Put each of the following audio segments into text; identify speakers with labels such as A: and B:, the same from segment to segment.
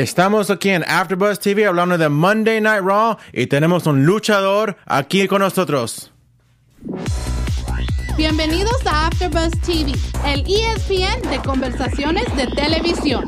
A: Estamos aquí en AfterBuzz TV hablando de Monday Night Raw y tenemos un luchador aquí con nosotros.
B: Bienvenidos a AfterBuzz TV, el ESPN de conversaciones de televisión.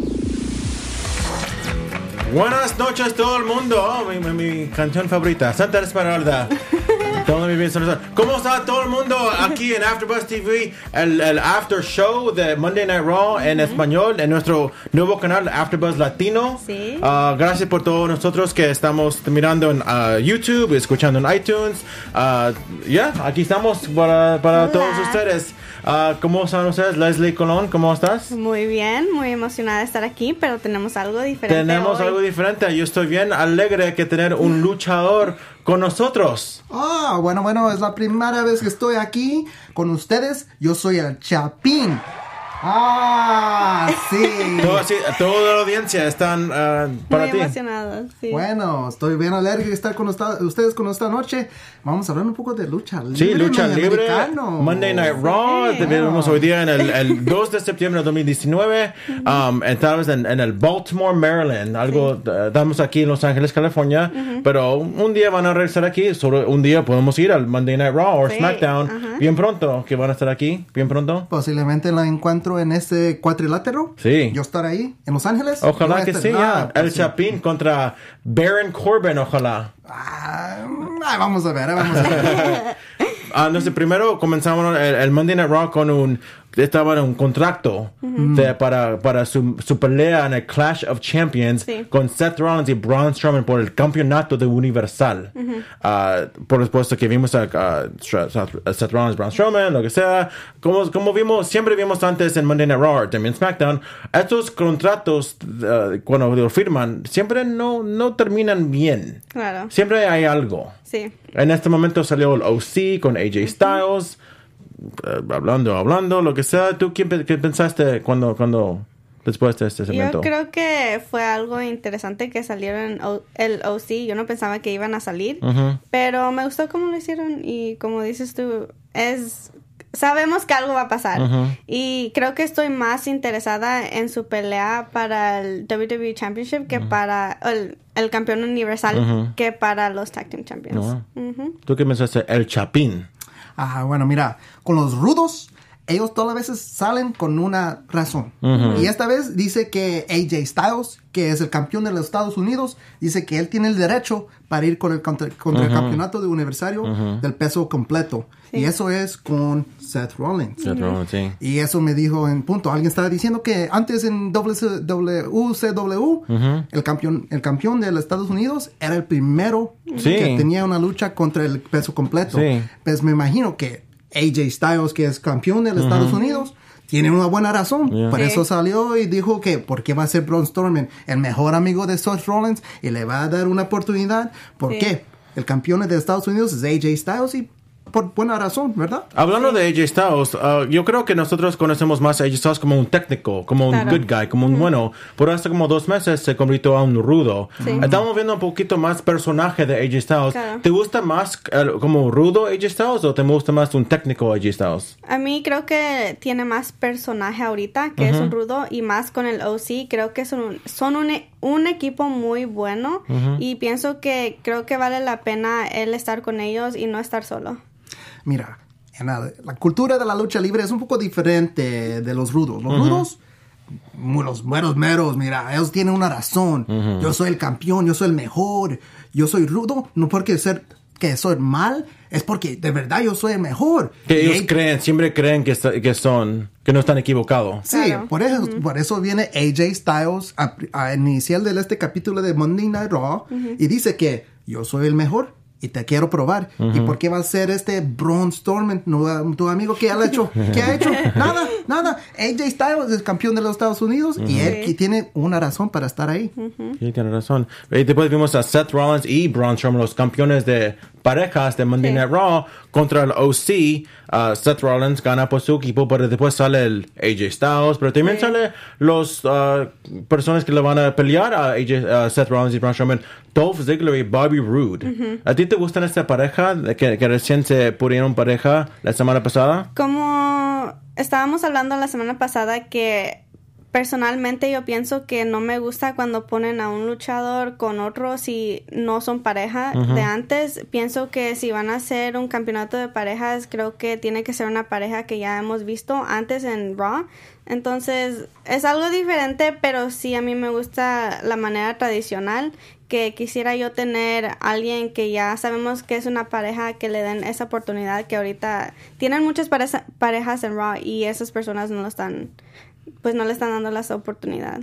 A: Buenas noches todo el mundo. Mi, mi- mi canción favorita, Santa Esmeralda. Todo mi bien, ¿Cómo está todo el mundo aquí en AfterBuzz TV? El, el after show de Monday Night Raw en español en nuestro nuevo canal AfterBuzz Latino.
C: Sí.
A: Ah, gracias por todos nosotros que estamos mirando en ah, YouTube, escuchando en iTunes. Ah, Ya, aquí estamos para, para todos ustedes. Ah, ¿Cómo están ustedes? Leslie Colón, ¿cómo estás?
C: Muy bien, muy emocionada de estar aquí, pero tenemos algo diferente.
A: Tenemos
C: hoy.
A: algo diferente. Yo estoy bien alegre que tener un luchador con nosotros.
D: Ah, bueno, bueno, es la primera vez que estoy aquí con ustedes. Yo soy el Chapín. Ah, sí.
A: Todo- sí, toda la audiencia están ah, para
C: Muy
A: ti.
C: emocionada, sí.
D: Bueno, estoy bien alegre de estar con usta- ustedes con esta noche. Vamos a hablar un poco de lucha libre.
A: Sí, lucha libre.
D: americano.
A: Monday Night Raw.
C: Sí.
A: Tenemos hoy día en el, el 2 de septiembre de 2019. um, estamos en, en el Baltimore, Maryland. Algo, eh, estamos aquí en Los Ángeles, California. Pero un día van a regresar aquí. Solo un día podemos ir al Monday Night Raw o
C: Sí,
A: SmackDown.
C: ajá.
A: Bien pronto, que van a estar aquí. Bien pronto.
D: Posiblemente la encuentro en este cuadrilátero.
A: Sí.
D: Yo estar ahí, en Los Ángeles.
A: Ojalá que
D: estar-
A: sí, ya. El. Chapín contra Baron Corbin, ojalá.
D: Ah, vamos a ver, vamos a ver.
A: Ah, no sé, primero comenzamos el, el Monday Night Raw con un estaba en un contrato de- para, para su, su pelea en el Clash of Champions
C: Sí.
A: con Seth Rollins y Braun Strowman por el campeonato de Universal. Ah, por supuesto que vimos a, a a Seth Rollins, Braun Strowman, lo que sea. Como, como vimos, siempre vimos antes en Monday Night Raw, también SmackDown, estos contratos ah, cuando lo firman siempre no, no terminan bien.
C: Claro,
A: Siempre hay algo.
C: Sí.
A: En este momento salió el OC con AJ Styles, eh, hablando, hablando, lo que sea. ¿Tú qué, qué pensaste cuando, cuando, después de este segmento?
C: Yo creo que fue algo interesante que salieron el OC. Yo no pensaba que iban a salir,
A: Ujú.
C: pero me gustó cómo lo hicieron y como dices tú, es sabemos que algo va a pasar y creo que estoy más interesada en su pelea para el WWE Championship que para el, el campeón universal que para los Tag Team Champions.
A: ¿Tú qué pensaste? El Chapín.
D: Ah, bueno, mira, con los rudos, ellos todas las veces salen con una razón. Y esta vez dice que AJ Styles, que es el campeón de los Estados Unidos, dice que él tiene el derecho para ir con el, contra, contra el campeonato de universario del peso completo. Y eso es con Seth Rollins.
A: Seth Rollins, sí.
D: Y eso me dijo en punto. Alguien estaba diciendo que antes en WCW, el, campeón, el campeón de los Estados Unidos era el primero
A: Sí.
D: que tenía una lucha contra el peso completo.
A: Sí.
D: Pues me imagino que AJ Styles, que es campeón de los Estados Unidos, tiene una buena razón.
A: Yeah.
D: Por
C: Sí.
D: eso salió y dijo que porque va a ser Braun Strowman el mejor amigo de Seth Rollins y le va a dar una oportunidad. ¿Por
C: Sí.
D: qué? El campeón de Estados Unidos es AJ Styles y por buena razón, ¿verdad?
A: Hablando de AJ Styles, uh, yo creo que nosotros conocemos más a AJ Styles como un técnico, como un
C: Claro.
A: good guy, como un bueno. Por hace como dos meses se convirtió a un rudo.
C: Sí.
A: Estamos viendo un poquito más personaje de AJ Styles.
C: Claro.
A: ¿Te gusta más eh, como rudo AJ Styles o te gusta más un técnico AJ Styles?
C: A mí creo que tiene más personaje ahorita, que es un rudo, y más con el OC. Creo que son un, son un, un equipo muy bueno y pienso que creo que vale la pena él estar con ellos y no estar solo.
D: Mira, en la, la cultura de la lucha libre es un poco diferente de los rudos. Los rudos, mu- los meros meros, mira, ellos tienen una razón. Yo soy el campeón, yo soy el mejor. Yo soy rudo, no porque ser que soy mal, es porque de verdad yo soy el mejor.
A: Que ellos creen, siempre creen que, está- que son, que no están equivocados.
D: Sí,
C: Claro.
D: por eso, por eso viene AJ Styles a, a iniciar de este capítulo de Monday Night Raw y dice que yo soy el mejor y te quiero probar. ¿Y por qué va a ser este Braun Strowman, no, tu amigo que ha hecho? ¿Qué ha hecho? Nada, nada. AJ Styles es campeón de los Estados Unidos y él
C: Sí.
D: tiene una razón para estar ahí.
A: Sí, tiene razón. Y después vimos a Seth Rollins y Braun Strowman, los campeones de parejas de Monday
C: Sí.
A: Night Raw contra el OC. Uh, Seth Rollins gana por su equipo, pero después sale el AJ Styles, pero también
C: Sí.
A: sale los uh, personas que le van a pelear a AJ, uh, Seth Rollins y Braun Strowman, Dolph Ziggler y Bobby Roode. ¿A ti te gustan esta pareja que, que recién se pusieron pareja la semana pasada?
C: Como estábamos hablando la semana pasada que personalmente yo pienso que no me gusta cuando ponen a un luchador con otro si no son pareja de antes. Pienso que si van a hacer un campeonato de parejas, creo que tiene que ser una pareja que ya hemos visto antes en Raw. Entonces es algo diferente, pero sí a mí me gusta la manera tradicional que quisiera yo tener alguien que ya sabemos que es una pareja que le den esa oportunidad que ahorita tienen muchas pareja- parejas en Raw y esas personas no lo están pues no le están dando la oportunidad.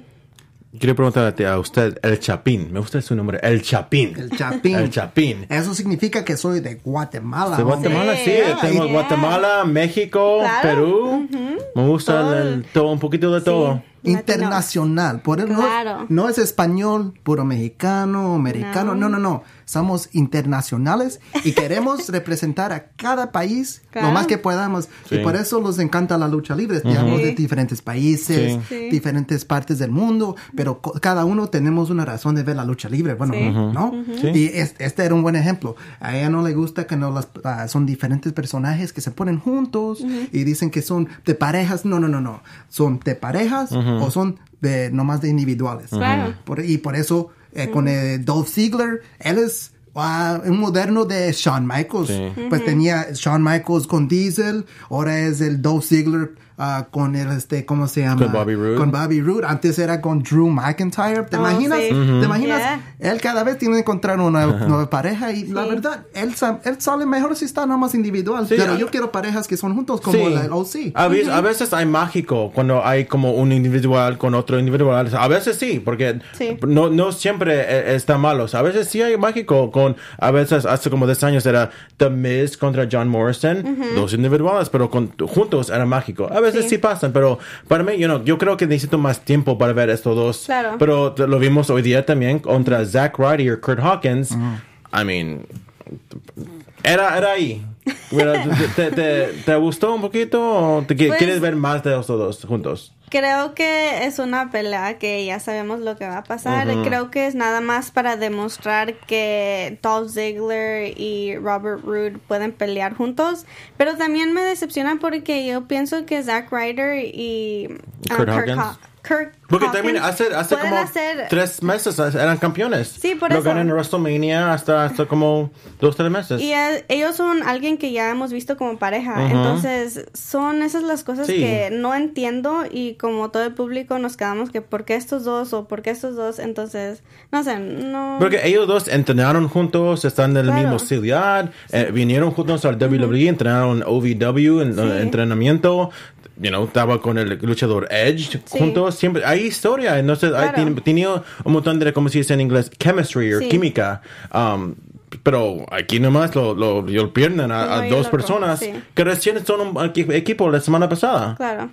A: Quiero preguntarle a usted, el Chapín. Me gusta su nombre, el Chapín.
D: El Chapín.
A: El Chapín.
D: Eso significa que soy de Guatemala.
A: De. Guatemala, sí.
C: Sí. Yeah.
A: Guatemala, México,
C: Claro.
A: Perú. Me gusta
C: Todo.
A: el- el- todo, un poquito de todo.
D: Internacional. Por eso no-
C: Claro.
D: no, es español, puro mexicano, americano. No, no, no. Somos internacionales y queremos representar a cada país lo más que podamos.
A: Sí.
D: Y por eso nos encanta la lucha libre. Tenemos de diferentes países,
A: Sí.
C: Sí.
D: diferentes partes del mundo, pero cada uno tenemos una razón de ver la lucha libre. Bueno,
C: Sí.
D: ¿no? Y es- este era un buen ejemplo. A ella no le gusta que no las, ah, son diferentes personajes que se ponen juntos y dicen que son de parejas. No, no, no, no. Son de parejas o son de nomás de individuales.
C: Claro.
D: Por- y por eso eh, con el Dolph Ziggler, él es ah, un moderno de Shawn Michaels.
A: Sí.
D: Pues tenía Shawn Michaels con Diesel, ahora es el Dolph Ziggler ah, con el, este, ¿cómo se llama?
A: Con Bobby Roode.
D: Con Bobby Roode. Antes era con Drew McIntyre. ¿Te
C: Oh,
D: imaginas?
C: sí.
D: ¿Te imaginas?
C: Yeah.
D: Él cada vez tiene que encontrar una nueva pareja y la verdad, él, él sale mejor si está nomás individual.
A: Sí,
D: pero yo quiero parejas que son juntos como
A: Sí.
D: la OC.
A: A, veces, a veces hay mágico cuando hay como un individual con otro individual. A veces sí, porque
C: Sí.
A: no, no siempre eh, está malo. A veces sí hay mágico con, a veces hace como 10 años era The Miz contra John Morrison, dos individuales, pero con, juntos era mágico. A veces sí,
C: Sí.
A: pasan, pero para mí, you know, yo creo que necesito más tiempo para ver estos dos.
C: Claro.
A: Pero te- lo vimos hoy día también contra Zack Ryder y Kurt Hawkins. I mean, era, era ahí. Mira, ¿te, te, te gustó un poquito o te
C: Pues-
A: quieres ver más de estos dos juntos?
C: Creo que es una pelea que ya sabemos lo que va a pasar. Creo que es nada más para demostrar que Dolph Ziggler y Robert Roode pueden pelear juntos. Pero también me decepciona porque yo pienso que Zack Ryder y ah,
A: Kurt
C: Kurt
A: Hawkins.
C: Kurt
A: Porque
C: Hawkins
A: también hace, hace como
C: hacer-
A: tres meses eran campeones.
C: Sí, por
A: Lo
C: eso.
A: ganan en WrestleMania hasta, hasta como dos, tres meses.
C: Y eh, ellos son alguien que ya hemos visto como pareja.
A: Ujú.
C: Entonces, son esas las cosas
A: Sí.
C: que no entiendo y como todo el público nos quedamos que ¿por qué estos dos o por qué estos dos? Entonces, no sé, no...
A: Porque ellos dos entrenaron juntos, están en el
C: Claro.
A: mismo ciudad, eh, vinieron juntos al WWE, entrenaron OVW en
C: Sí.
A: eh, entrenamiento, you know, estaba con el luchador Edge
C: Sí.
A: juntos, siempre hay historia, entonces
C: Claro.
A: tenía un montón de, como se dice en inglés, chemistry o
C: Sí.
A: química. um, pero aquí nomás lo, lo, lo pierden a,
C: Uno
A: a dos personas
C: sí.
A: que recién son un equi- equipo la semana pasada.
C: Claro.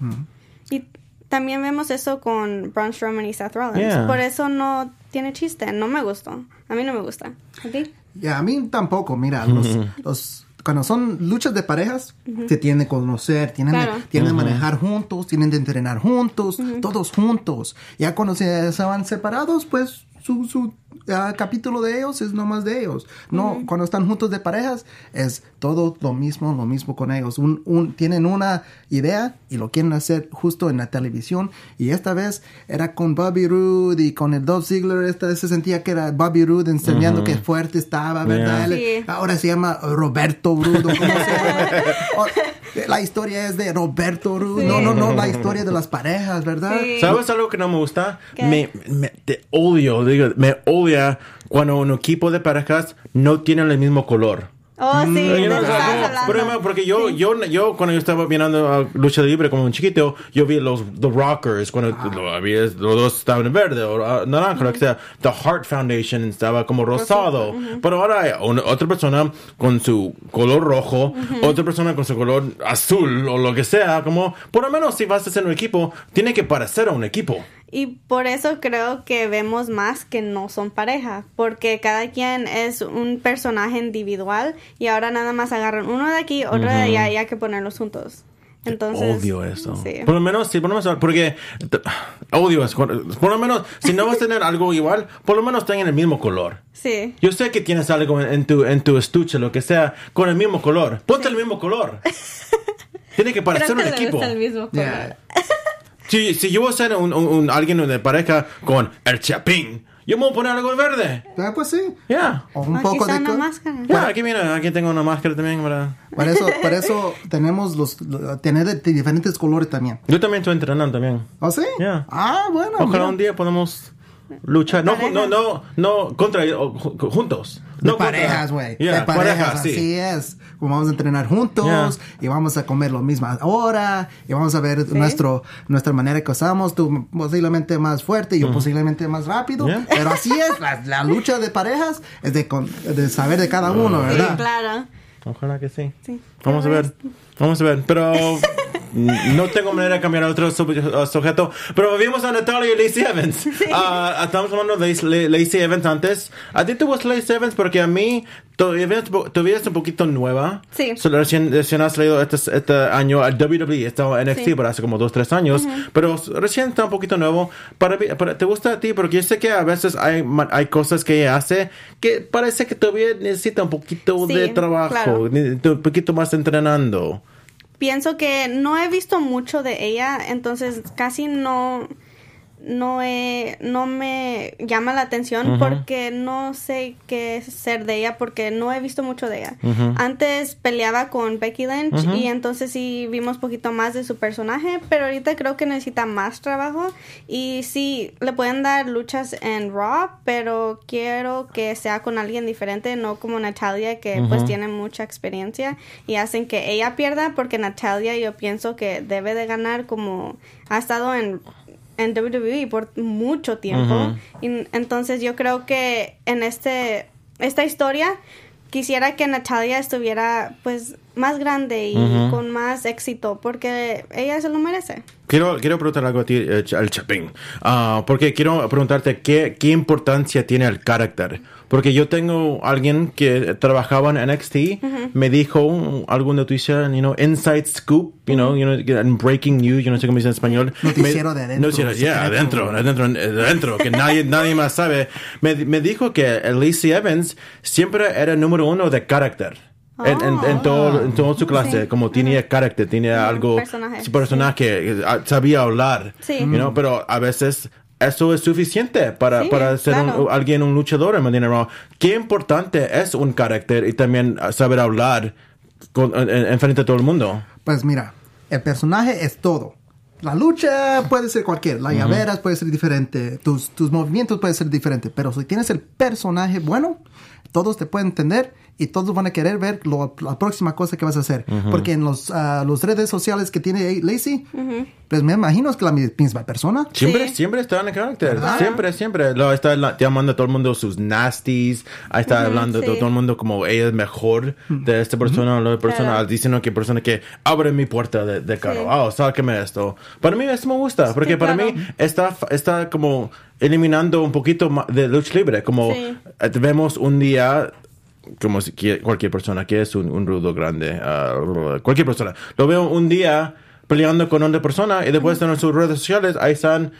C: Y también vemos eso con Braun Strowman y Seth Rollins.
A: Yeah.
C: Por eso no tiene chiste. No me gustó. A mí no me gusta. ¿A ti?
D: Y a mí tampoco, mira, los, los- cuando son luchas de parejas, se tienen de conocer, tienen, de- tienen de manejar juntos, tienen de entrenar juntos, todos juntos. Ya cuando se, se van separados, pues su, su ah, capítulo de ellos es nomás de ellos. No, cuando están juntos de parejas, es todo lo mismo, lo mismo con ellos. Un, un- tienen una idea y lo quieren hacer justo en la televisión. Y esta vez era con Bobby Roode y con el Dolph Ziggler. Esta vez se sentía que era Bobby Roode enseñando que fuerte estaba, ¿verdad?
A: Yeah.
C: Sí.
D: Ahora se llama Roberto Rudo. ¿cómo se llama? O- la historia es de Roberto Rudo.
C: Sí.
D: No, no, no, la historia de las parejas, ¿verdad?
C: Sí.
A: ¿Sabes algo que no me gusta?
C: ¿Qué?
A: Me, me- te odio, digo, me odia cuando un equipo de parejas no tienen el mismo color.
C: Oh, sí.
A: o sea, por ejemplo, porque yo, yo, yo, cuando yo estaba viendo a lucha libre como un chiquito, yo vi los The Rockers, cuando lo había, los dos estaban en verde o ah, naranja, lo que sea. The Heart Foundation estaba como rosado. Pero ahora hay una- otra persona con su color rojo, otra persona con su color azul o lo que sea. Como, por lo menos si vas a hacer un equipo, tiene que parecer a un equipo.
C: Y por eso creo que vemos más que no son pareja, porque cada quien es un personaje individual y ahora nada más agarran uno de aquí, otro de allá y hay que ponerlos juntos. Entonces,
A: odio eso.
C: Sí.
A: Por lo menos, sí, por lo menos, porque odio eso. Por lo menos, si no vas a tener algo igual, por lo menos tengan el mismo color.
C: Sí.
A: Yo sé que tienes algo en, en tu, en tu estuche, lo que sea, con el mismo color. Ponte el mismo color. Tiene que parecer
C: Creo que
A: un equipo.
C: el mismo color.
D: Yeah.
A: Si, si yo voy a ser un, un- un- alguien de pareja con el chapín, yo me voy a poner algo verde.
D: Ah, pues sí.
A: Ya.
D: O un
C: Aquí
D: poco
C: está
D: de...
C: una máscara.
A: Ya, aquí mira, aquí tengo una máscara también para...
D: Por eso, por eso tenemos los, lo- tener de, de diferentes colores también.
A: Yo también estoy entrenando también.
D: ¿Oh, sí?
A: Ya.
D: Ah, bueno.
A: Ojalá
D: mira.
A: un día podamos luchar. No, ju- no, no, no, contra, o ju- juntos.
D: De
A: no contra-
D: parejas, güey.
A: Ya,
D: de parejas,
A: sí.
D: así es. Como vamos a entrenar juntos
A: Ya.
D: y vamos a comer la misma hora y vamos a ver nuestro, nuestra manera que usamos. Tú posiblemente más fuerte y yo posiblemente más rápido.
A: Ya.
D: Pero así es. La, la lucha de parejas es de, con- de saber de cada uno,
C: Sí,
D: ¿verdad?
C: claro.
A: Ojalá que sí.
C: Sí.
A: Vamos a ver. Vamos a ver. Pero no tengo manera de cambiar a otro sub- uh, sujeto. Pero vimos a Natalia y Lacey Evans. Ah, estamos hablando de Lace- Lacey Evans antes. ¿A ti te gusta Lacey Evans? Porque a mí todavía, es un po- todavía es un poquito nueva.
C: Sí.
A: Solo recién, recién has leído este, este año a WWE. Estaba en NXT
C: Sí.
A: por hace como dos, tres años. Pero recién está un poquito nuevo. Para, para- ¿Te gusta a ti? Porque yo sé que a veces hay, hay cosas que ella hace que parece que todavía necesita un poquito
C: Sí,
A: de trabajo.
C: claro.
A: Un poquito más entrenando.
C: Pienso que no he visto mucho de ella, entonces casi no no he, no me llama la atención porque no sé qué es ser de ella porque no he visto mucho de ella. Antes peleaba con Becky Lynch y entonces sí vimos poquito más de su personaje, pero ahorita creo que necesita más trabajo y sí le pueden dar luchas en Raw, pero quiero que sea con alguien diferente, no como Natalia que pues tiene mucha experiencia y hacen que ella pierda porque Natalia yo pienso que debe de ganar como ha estado en en WWE por mucho tiempo. Y entonces yo creo que en este esta historia quisiera que Natalia estuviera pues más grande y con más éxito porque ella se lo merece.
A: Quiero, quiero preguntar algo a ti, eh, al Chapín. Ah, porque quiero preguntarte qué, qué importancia tiene el carácter. Porque yo tengo alguien que trabajaba en NXT, me dijo alguna noticia, you know, inside scoop, you know, you know, and breaking news, yo no sé cómo dice en español.
D: Noticiero
A: Me-
D: de adentro,
A: Noticiero, ya,
D: secreto.
A: adentro, adentro, adentro, que nadie, nadie más sabe. Me, me dijo que Lacey Evans siempre era número uno de carácter. En, en, en todo, en toda su clase,
C: Sí.
A: como tenía carácter, tenía algo,
C: personaje,
A: su personaje, eh, sabía hablar,
C: Sí.
A: you know, pero a veces eso es suficiente para,
C: Sí,
A: para ser un- alguien un luchador en Monday Night Raw. Qué importante es un carácter y también uh, saber hablar con, en, en frente a todo el mundo.
D: Pues mira, el personaje es todo. La lucha puede ser cualquier, la llaveras puede ser diferente, tus, tus movimientos pueden ser diferentes, pero si tienes el personaje bueno, todos te pueden entender y todos van a querer ver lo- la próxima cosa que vas a hacer. Porque en los, ah, los redes sociales que tiene Lacey, pues me imagino que la misma persona.
A: Siempre,
C: Sí.
A: siempre está en el carácter.
D: ¿Verdad?
A: Siempre, siempre. Lo está la- llamando a todo el mundo sus nasties. Ahí está hablando de
C: sí.
A: todo el mundo como ella es mejor de esta persona o la otra persona.
C: Claro.
A: Diciendo que persona que abre mi puerta de, de carro.
C: Sí.
A: Oh, sáqueme esto. Para mí eso me gusta. Porque
C: Sí,
A: para
C: claro.
A: mí está, está como eliminando un poquito de lucha libre. Como
C: Sí.
A: eh, vemos un día como si cualquier persona que es un, un rudo grande, ah, cualquier persona, lo veo un día peleando con otra persona y después en sus redes sociales ahí están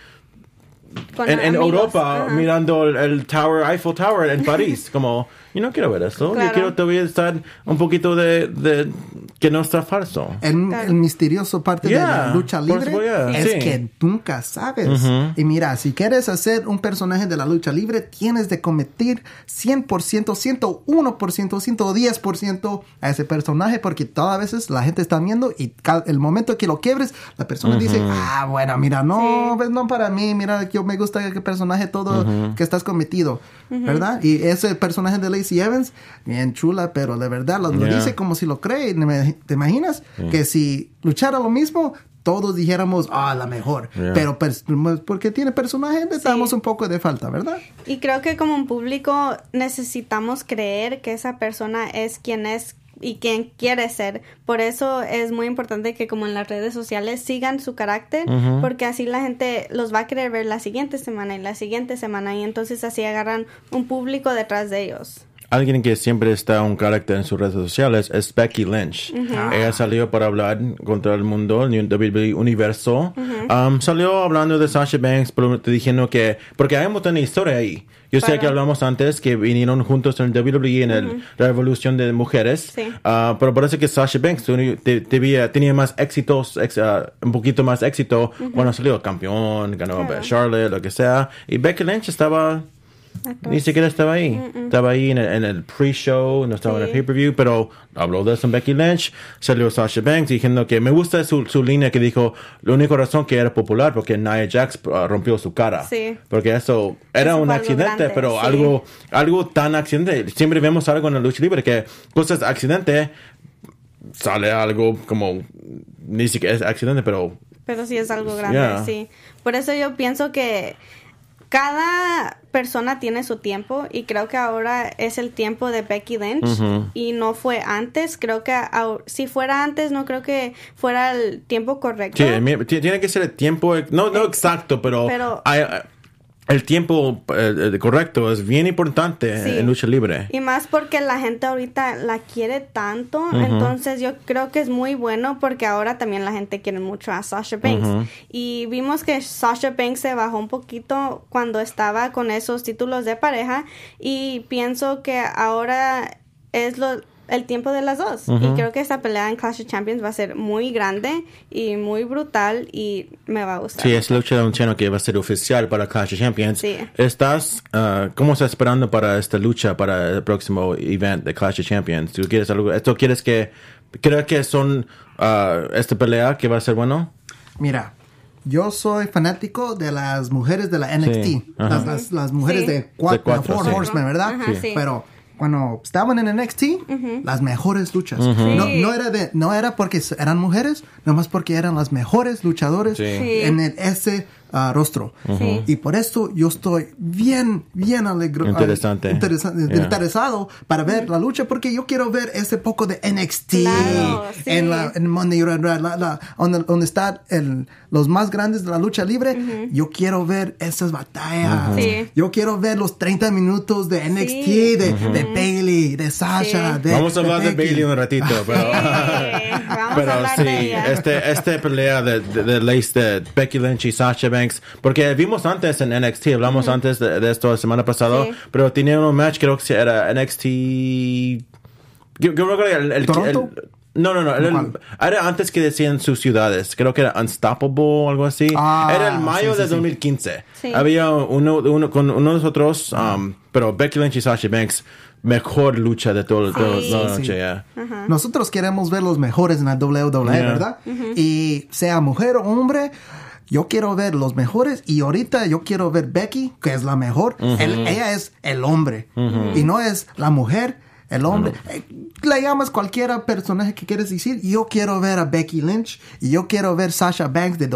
A: en, en. Europa
C: Ajá.
A: mirando el, el Tower, Eiffel Tower en París, como yo no quiero ver eso, yo
C: Claro.
A: quiero todavía estar un poquito de, de que no está falso.
D: El,
C: Claro.
D: el misterioso parte de
A: Yeah,
D: la lucha libre
A: supuesto, yeah.
D: es
A: Sí.
D: que nunca sabes. Y mira, si quieres hacer un personaje de la lucha libre, tienes de cometer 100%, 101%, 110% a ese personaje porque todas veces la gente está viendo y el momento que lo quiebres, la persona dice, ah, bueno, mira, no, pues no para mí, mira, yo me gusta el personaje todo que estás cometido, ¿verdad? Y ese personaje de Lacey Evans, bien chula, pero de verdad lo,
A: Yeah.
D: dice como si lo cree. ¿Me- ¿Te imaginas? Que si luchara lo mismo, todos dijéramos, ah, la mejor.
A: Yeah.
D: Pero pers- porque tiene personaje, le damos un poco de falta, ¿verdad?
C: Y creo que como un público necesitamos creer que esa persona es quien es y quien quiere ser. Por eso es muy importante que como en las redes sociales sigan su carácter, porque así la gente los va a querer ver la siguiente semana y la siguiente semana y entonces así agarran un público detrás de ellos.
A: Alguien que siempre está un carácter en sus redes sociales es Becky Lynch. Ella salió para hablar contra el mundo, el WWE Universo. Um, salió hablando de Sasha Banks, pero diciendo que, porque hay un montón de historia ahí. Yo sé que hablamos antes que vinieron juntos en el WWE en el- la revolución de mujeres,
C: Sí.
A: Ah, pero parece que Sasha Banks te- te- tenía, tenía más éxitos, ex- ah, un poquito más éxito cuando salió campeón, ganó
C: Claro.
A: Charlotte, lo que sea. Y Becky Lynch estaba ni siquiera estaba ahí. Estaba ahí en el, el pre-show, no estaba en el
C: Sí.
A: pay-per-view, pero habló de eso en Becky Lynch. Salió Sasha Banks diciendo que me gusta su, su línea que dijo, la única razón que era popular porque Nia Jax uh, rompió su cara.
C: Sí.
A: Porque eso era
C: Eso
A: un accidente,
C: grande,
A: pero
C: sí.
A: algo, algo tan accidente. Siempre vemos algo en la lucha libre que cosas accidente sale algo como ni siquiera es accidente, pero
C: Pero sí es algo grande,
A: Yeah.
C: sí. Por eso yo pienso que cada persona tiene su tiempo y creo que ahora es el tiempo de Becky Lynch y no fue antes. Creo que si fuera antes no creo que fuera el tiempo correcto.
A: Sí, tiene que ser el tiempo, no, no exacto, pero,
C: Pero-
A: hay- el tiempo eh, eh, correcto es bien importante
C: Sí.
A: en lucha libre.
C: Y más porque la gente ahorita la quiere tanto, entonces yo creo que es muy bueno porque ahora también la gente quiere mucho a Sasha Banks. Y vimos que Sasha Banks se bajó un poquito cuando estaba con esos títulos de pareja y pienso que ahora es lo el tiempo de las dos. Y creo que esta pelea en Clash of Champions va a ser muy grande y muy brutal y me va a gustar.
A: Sí, es lucha anunciando que va a ser oficial para Clash of Champions.
C: Sí.
A: ¿Estás, ah, cómo estás esperando para esta lucha, para el próximo event de Clash of Champions? ¿Tú quieres algo? ¿Esto quieres que, creo que son, ah, esta pelea que va a ser bueno?
D: Mira, yo soy fanático de las mujeres de la NXT.
A: Sí.
D: Las, las, las mujeres
C: Sí.
D: de cuatro,
A: De cuatro,
D: Four
A: sí.
D: Horsemen, ¿verdad?
C: Ajá.
D: Pero cuando estaban en NXT, las mejores luchas. no,
C: Sí.
D: no, era de, no era porque eran mujeres, nomás porque eran las mejores luchadores
A: Sí.
C: Sí.
D: en el, ese ah, rostro.
C: Sí.
D: Y por esto yo estoy bien, bien alegre.
A: Interesante.
D: interesa-
A: Yeah.
D: interesado para ver la lucha porque yo quiero ver ese poco de NXT
C: Claro, sí.
D: en la en Monday Night Raw, la- la- donde, donde están el, los más grandes de la lucha libre. Yo quiero ver esas batallas.
C: Sí.
D: Yo quiero ver los 30 minutos de NXT,
C: Sí.
D: de, de Bailey, de Sasha.
C: Sí.
D: De,
A: Vamos a hablar de,
D: Becky.
A: Bailey un ratito, pero,
C: vamos
A: pero
C: a hablar
A: sí,
C: de ella.
A: este, este pelea de, de, de Lace de Becky Lynch y Sasha Banks, porque vimos antes en NXT, hablamos antes de, de esto la semana pasada,
C: Sí.
A: pero tenía un match, creo que era NXT. Yo, yo recuerdo el, el-
D: ¿Toronto?
A: el- no, no, no. el-
D: ¿Cuál?
A: era antes que decían sus ciudades. Creo que era Unstoppable o algo así.
D: Ah,
A: era el mayo
D: sí, sí,
A: de
D: sí.
A: 2015.
C: Sí.
A: Había uno, uno con uno de nosotros, um, pero Becky Lynch y Sasha Banks, mejor lucha de todo, todo-
C: Sí.
A: toda la
D: Sí,
A: noche.
D: sí.
A: ya.
D: Nosotros queremos ver los mejores en la WWE,
A: Yeah.
D: ¿verdad? Y sea mujer o hombre, yo quiero ver los mejores y ahorita yo quiero ver Becky, que es la mejor. El- ella es el hombre y no es la mujer. El hombre, Eh, le llamas cualquiera personaje que quieres decir. Yo quiero ver a Becky Lynch y yo quiero ver Sasha Banks de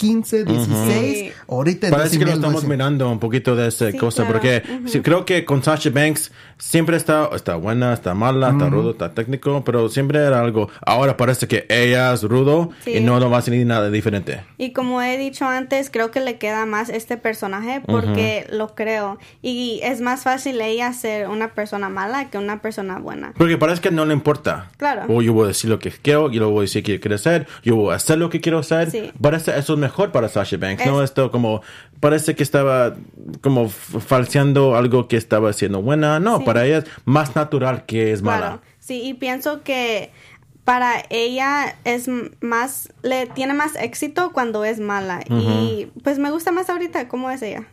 D: 2015, 16.
C: Sí.
D: Ahorita en
A: Parece que lo
D: 2019.
A: estamos mirando un poquito de esa
C: Sí,
A: cosa,
C: claro.
A: porque sí, creo que con Sasha Banks siempre está, está buena, está mala, está rudo, está técnico, pero siempre era algo. Ahora parece que ella es rudo y
C: Sí.
A: no, no va a ser nada diferente.
C: Y como he dicho antes, creo que le queda más este personaje porque lo creo. Y es más fácil ella ser una persona mala que una persona buena.
A: Porque parece que no le importa.
C: Claro.
A: O yo voy a decir lo que quiero, yo voy a decir que quiero hacer, yo voy a hacer lo que quiero hacer.
C: Sí.
A: Parece eso es mejor para Sasha Banks, no
C: Es-
A: esto como, parece que estaba como falseando algo que estaba haciendo buena. No,
C: Sí.
A: para ella es más natural que es mala.
C: Claro. Sí, y pienso que para ella es más, le tiene más éxito cuando es mala. Y pues me gusta más ahorita cómo es ella.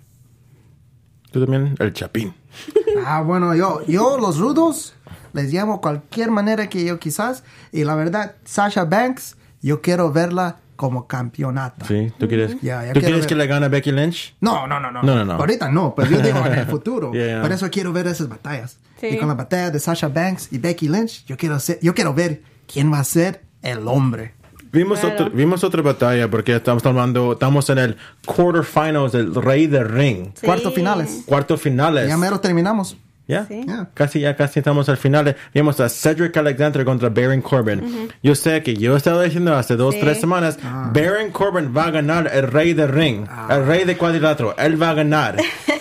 A: Tú también, el chapín.
D: Ah, bueno, yo, yo los rudos les llamo cualquier manera que yo quizás. Y la verdad, Sasha Banks, yo quiero verla como campeonata.
A: Sí, ¿tú quieres,
D: ya
A: ¿tú quieres
D: ver.
A: que le gane Becky Lynch?
D: No, no, no, no.
A: No, no, no.
D: Ahorita no, pero yo digo en el futuro.
A: Yeah, yeah.
D: Por eso quiero ver esas batallas.
C: Sí.
D: Y con la batalla de Sasha Banks y Becky Lynch, yo quiero, ser, yo quiero ver quién va a ser el hombre.
A: Vimos,
C: Claro.
A: otro- vimos otra batalla porque estamos hablando, estamos en el quarterfinals del Rey del Ring.
C: Sí.
D: Cuarto finales.
A: Cuartos finales.
D: Ya mero terminamos.
A: Ya,
C: Sí.
D: Ya.
A: casi ya casi estamos al final. Vimos a Cedric Alexander contra Baron Corbin. Yo sé que yo estaba diciendo hace dos,
C: Sí.
A: tres semanas,
D: Ah.
A: Baron Corbin va a ganar el rey del ring, el rey de cuadrilátero, él va a ganar.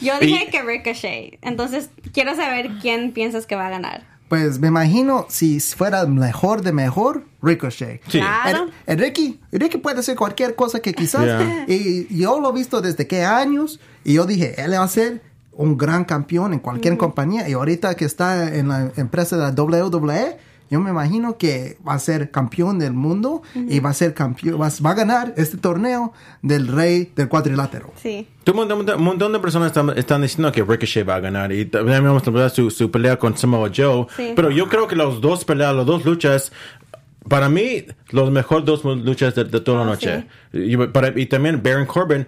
C: Yo
A: Y-
C: dije que Ricochet. Entonces quiero saber quién piensas que va a ganar.
D: Pues me imagino si fuera mejor de mejor, Ricochet.
A: Sí.
C: Claro.
D: El, el Ricky, el Ricky puede hacer cualquier cosa que quizás.
A: Yeah.
D: Y yo lo he visto desde qué años. Y yo dije, él va a ser un gran campeón en cualquier compañía. Y ahorita que está en la empresa de la WWE, yo me imagino que va a ser campeón del mundo y va a ser campeón, va, va a ganar este torneo del rey del cuadrilátero.
C: Sí.
A: Un montón, un montón de personas están, están diciendo que Ricochet va a ganar y también vamos a hablar su, su pelea con Samoa Joe.
C: Sí.
A: Pero yo creo que los dos peleas, las dos luchas, para mí, los mejores dos luchas de, de toda la
C: Oh,
A: noche. Y, para- y también Baron Corbin.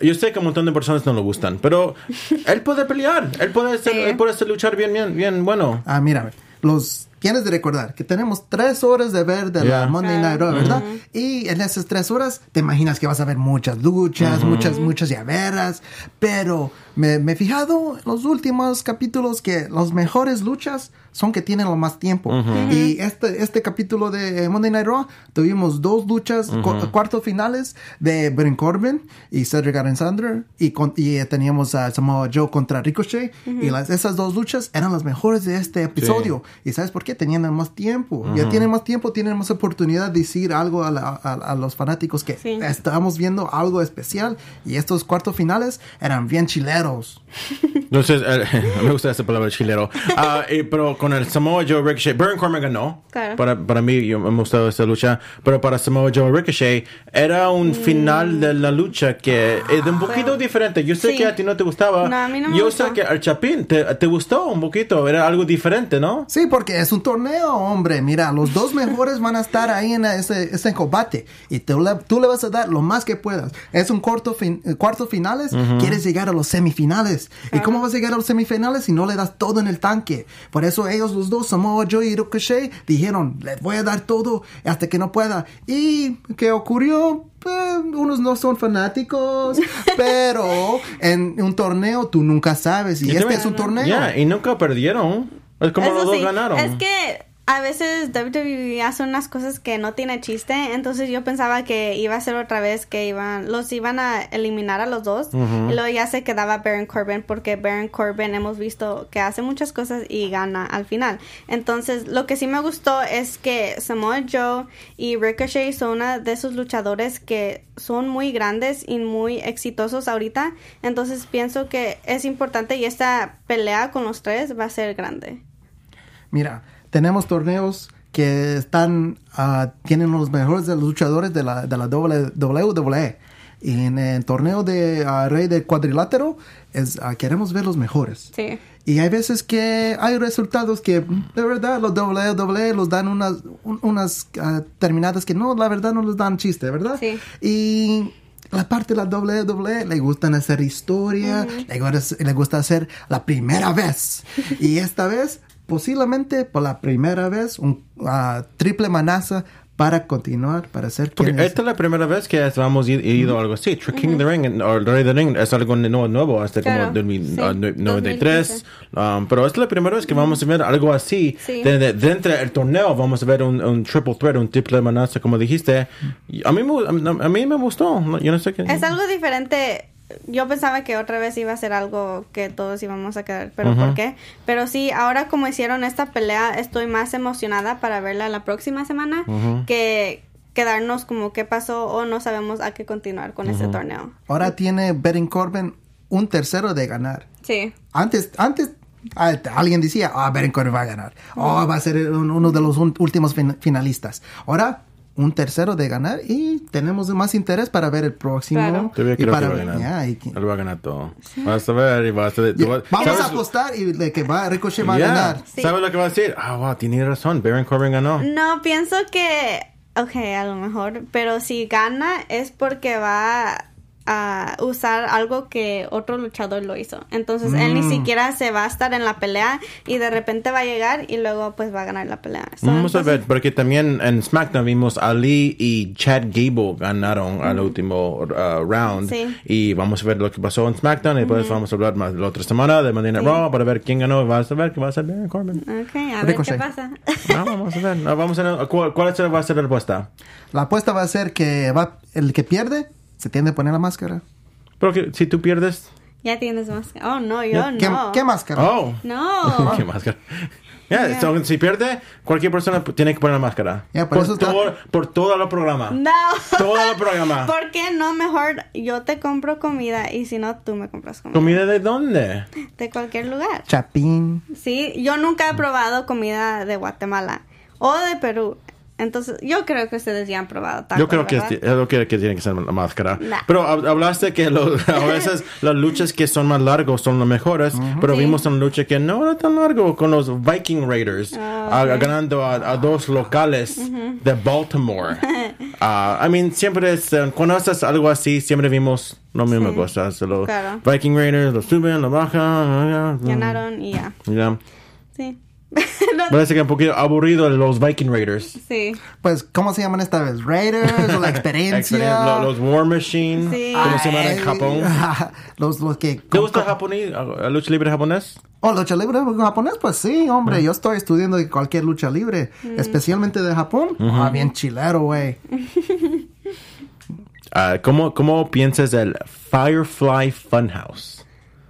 A: Yo sé que un montón de personas no lo gustan, pero él puede pelear, él puede, hacer,
C: Sí.
A: él puede hacer luchar bien, bien, bien bueno.
D: Ah, mira, los tienes de recordar que tenemos tres horas de ver de
A: Yeah.
D: la Monday Night Raw, ¿verdad? Y en esas tres horas te imaginas que vas a ver muchas luchas, muchas, muchas llaveras, pero me, me he fijado en los últimos capítulos que las mejores luchas son que tienen lo más tiempo. Y este, este capítulo de eh, Monday Night Raw tuvimos dos luchas, cu- cuartos finales de Baron Corbin y Cedric Alexander y, con- y eh, teníamos a Samoa Joe contra Ricochet y las, esas dos luchas eran las mejores de este episodio. ¿Y sabes por qué? Tenían más tiempo. Ya tienen más tiempo, tienen más oportunidad de decir algo a, la- a- a los fanáticos que
C: Sí.
D: estábamos viendo algo especial y estos cuartos finales eran bien chileros.
A: Entonces, eh, me gusta esa palabra chilero. Ah, y- pero con el Samoa Joe Ricochet, Baron Corbin ganó.
C: Claro.
A: Para, para mí, yo, me ha gustado esa lucha. Pero para Samoa Joe Ricochet, era un final de la lucha que es de un poquito diferente. Yo sé
C: Sí.
A: que a ti no te gustaba.
C: No, a mí no me
A: Yo
C: gustó.
A: sé que al Chapín te, te gustó un poquito. Era algo diferente, ¿no?
D: Sí, porque es un torneo, hombre. Mira, los dos mejores van a estar ahí en ese, ese combate. Y tú le, tú le vas a dar lo más que puedas. Es un corto fin, eh, cuartos finales. Quieres llegar a los semifinales. ¿Y cómo vas a llegar a los semifinales si no le das todo en el tanque? Por eso ellos los dos, Samoa Joe y Ricochet, dijeron, les voy a dar todo hasta que no pueda. ¿Y qué ocurrió? Pues, unos no son fanáticos, pero en un torneo tú nunca sabes. Y,
A: Y
D: este es un torneo.
A: Ya, y nunca perdieron. Es como
C: Eso
A: los dos
C: sí,
A: ganaron.
C: Es que a veces WWE hace unas cosas que no tiene chiste, entonces yo pensaba que iba a ser otra vez que iban, los iban a eliminar a los dos y luego ya se quedaba Baron Corbin porque Baron Corbin hemos visto que hace muchas cosas y gana al final. Entonces lo que sí me gustó es que Samoa Joe y Ricochet son una de esos luchadores que son muy grandes y muy exitosos ahorita, entonces pienso que es importante y esta pelea con los tres va a ser grande.
D: Mira, tenemos torneos que están, ah, tienen los mejores de los luchadores de la, de la WWE. Y en el torneo de ah, Rey del Cuadrilátero, es, ah, queremos ver los mejores.
C: Sí.
D: Y hay veces que hay resultados que de verdad los WWE los dan unas, un- unas terminadas que no, la verdad no les dan chiste, ¿verdad?
C: Sí.
D: Y la parte de la WWE le gustan hacer historia, le, gusta, le gusta hacer la primera vez. y esta vez, posiblemente por la primera vez, un ah, triple amenaza para continuar, para ser
A: Porque
D: es.
A: esta es la primera vez que hemos ido a algo así. King of the Ring o el Rey del Ring es algo nuevo, nuevo hasta
C: Claro,
A: como 2000,
C: sí,
A: nu- 93.
C: 2015.
A: Um, pero esta es la primera vez que vamos a ver algo así.
C: Sí.
A: De- de- dentro del torneo vamos a ver un, un triple threat, un triple amenaza, como dijiste. A mí, a, a mí me gustó. No- Yo no sé qué.
C: Es algo diferente. Yo pensaba que otra vez iba a ser algo que todos íbamos a quedar, pero. ¿por qué? Pero sí, ahora como hicieron esta pelea, estoy más emocionada para verla la próxima semana que quedarnos como qué pasó o no sabemos a qué continuar con este torneo.
D: Ahora tiene Baron Corbin un tercero de ganar.
C: Sí.
D: Antes, antes alguien decía, ah, Baron Corbin va a ganar. Oh, va a ser un- uno de los últimos fin- finalistas. Ahora, un tercero de ganar y tenemos más interés para ver el próximo.
C: Claro.
D: Y para
A: que va a ganar.
D: ya, y que-
A: Él va a ganar todo. Vas a ver y vas a vas-
D: Vamos
A: ¿sabes?
D: a apostar y de que va, Ricochet va a ganar.
C: Sí.
A: ¿Sabes lo que va a decir? Ah, wow, tiene razón. Baron Corbin ganó.
C: No, pienso que, ok, a lo mejor, pero si gana es porque va a usar algo que otro luchador lo hizo. Entonces él ni siquiera se va a estar en la pelea y de repente va a llegar y luego pues va a ganar la pelea. So,
A: Vamos a
C: entonces-
A: ver, porque también en SmackDown vimos Ali y Chad Gable ganaron al último uh, round.
C: Sí.
A: Y vamos a ver lo que pasó en SmackDown y después vamos a hablar más la otra semana de Monday Night
C: Sí.
A: Raw para ver quién ganó. Y vas a ver que va a ser Baron Corbin.
C: Ok, a ver
D: Ricochet.
C: qué pasa.
A: No, vamos a ver. No, vamos a ver. ¿Cuál, cuál va a ser la respuesta?
D: La apuesta va a ser que va, el que pierde se tiende a poner la máscara.
A: Pero que si tú pierdes,
C: Ya tienes máscara. Oh, no, yo
D: ¿Qué,
C: no.
D: qué máscara?
A: Oh.
C: No.
A: ¿Qué máscara? Ya, so, si pierde, cualquier persona tiene que poner la máscara.
D: Ya, por
A: por,
D: eso está-
A: todo, por todo el programa.
C: No.
A: Todo el programa.
C: ¿Por qué no? Mejor yo te compro comida y si no, tú me compras comida.
A: ¿Comida de dónde?
C: De cualquier lugar.
D: Chapín.
C: Sí, yo nunca he probado comida de Guatemala o de Perú. Entonces, yo creo que ustedes ya han probado tacos,
A: Yo creo que es, que, tiene que ser la máscara.
C: Nah.
A: Pero hab- hablaste que lo- a veces las luchas que son más largos son las mejores, pero
C: Sí.
A: vimos una lucha que no era tan largo con los Viking Raiders,
C: Ah,
A: a- ganando a, a dos locales de Baltimore. Ah, I mean, siempre es, eh, cuando haces algo así, siempre vimos lo mismo
C: Sí.
A: cosas. Los
C: Claro.
A: Viking Raiders lo suben, lo bajan.
C: Ganaron y ya.
A: Ya.
C: Sí. No,
A: Parece que un poquito aburrido los Viking Raiders.
C: sí.
D: Pues, ¿cómo se llaman esta vez? Raiders o la experiencia.
A: Lo- Los War Machine,
C: Sí.
A: como se llaman en Japón.
D: los, los que...
A: ¿Te gusta japonés, lucha libre japonés?
D: Oh, lucha libre japonés, pues sí, hombre. Yo estoy estudiando cualquier lucha libre, especialmente de Japón. Ah, bien chilero, güey.
A: Ah, ¿cómo, ¿Cómo piensas del Firefly Funhouse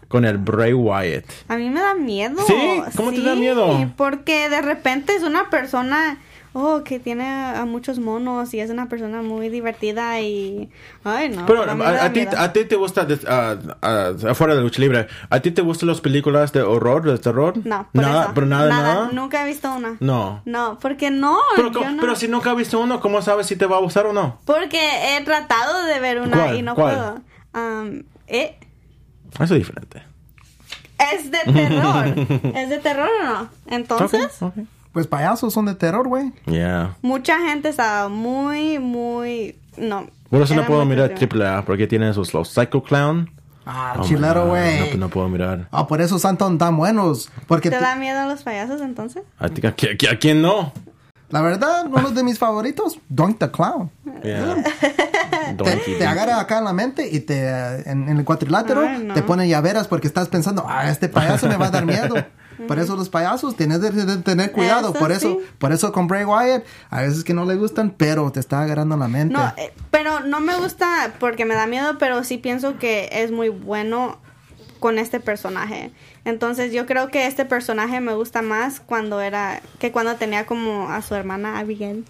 A: con el Bray Wyatt?
C: A mí me da miedo.
A: ¿Sí? ¿Cómo te da miedo?
C: Porque de repente es una persona, oh, que tiene a muchos monos y es una persona muy divertida y, ay, no.
A: Pero a, ti, a ti te gusta, des- ah, ah, afuera de lucha libre, ¿a ti te gustan las películas de horror, de terror?
C: No, por
A: nada,
C: eso.
A: pero nada, nada.
C: Nunca he visto una.
A: No.
C: No, porque no.
A: Pero,
C: yo no.
A: pero si nunca has visto uno, ¿cómo sabes si te va a gustar o no?
C: Porque he tratado de ver una
A: ¿Cuál?
C: y no
A: ¿Cuál?
C: puedo. Um, eh,
A: Eso es diferente.
C: es de terror. ¿Es de terror o no? Entonces.
D: Pues payasos son de terror, güey.
A: Yeah.
C: mucha gente estaba muy, muy. No.
A: Por eso no puedo mirar. Triple A, porque tiene esos los Psycho Clown.
D: Ah,
A: Oh
D: chilero, güey.
A: No, no puedo mirar.
D: Ah, por eso son tan, tan buenos. Porque
C: ¿Te
D: te-
C: da miedo los payasos entonces?
A: ¿A, ti- a a a quién no?
D: La verdad, uno de mis favoritos, Doink the Clown.
A: Yeah.
D: Te,
A: Donkey
D: te agarra acá en la mente y te en, en el cuadrilátero
C: Ay, no.
D: te pone llaveras porque estás pensando, ah, este payaso me va a dar miedo. Por eso los payasos tienes de, de tener cuidado.
C: Eso
D: por eso,
C: sí.
D: por eso con Bray Wyatt, a veces que no le gustan, pero te está agarrando en la mente.
C: No, eh, pero no me gusta porque me da miedo, pero sí pienso que es muy bueno con este personaje. Entonces yo creo que este personaje me gusta más cuando era que cuando tenía como a su hermana Abigail.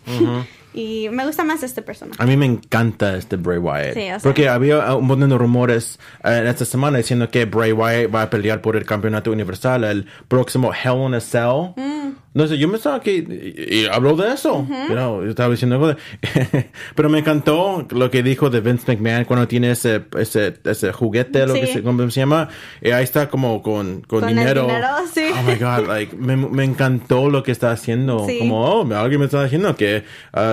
C: Y me gusta más este personaje.
A: A mí me encanta este Bray Wyatt.
C: Sí,
A: porque había un montón de rumores eh, en esta semana diciendo que Bray Wyatt va a pelear por el campeonato universal, el próximo Hell in a Cell.
C: Mm.
A: No sé, yo me estaba que y, y habló de eso. You know, yo estaba diciendo Pero me encantó lo que dijo de Vince McMahon cuando tiene ese, ese, ese juguete, lo que
C: Sí.
A: se, ¿cómo se llama. Y ahí está como con, con,
C: Con
A: dinero.
C: dinero, sí.
A: Oh my God, like, me, me encantó lo que está haciendo. Como, oh, alguien me está diciendo que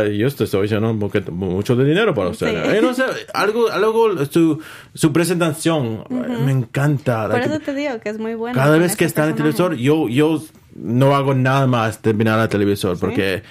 A: ah, yo te estoy diciendo mucho de dinero para usted.
C: Sí.
A: Eh, no sé, algo, algo, su, su presentación me encanta.
C: Por eso te digo que es muy bueno.
A: cada vez que está en el televisor, yo, yo no hago nada más de mirar al televisor porque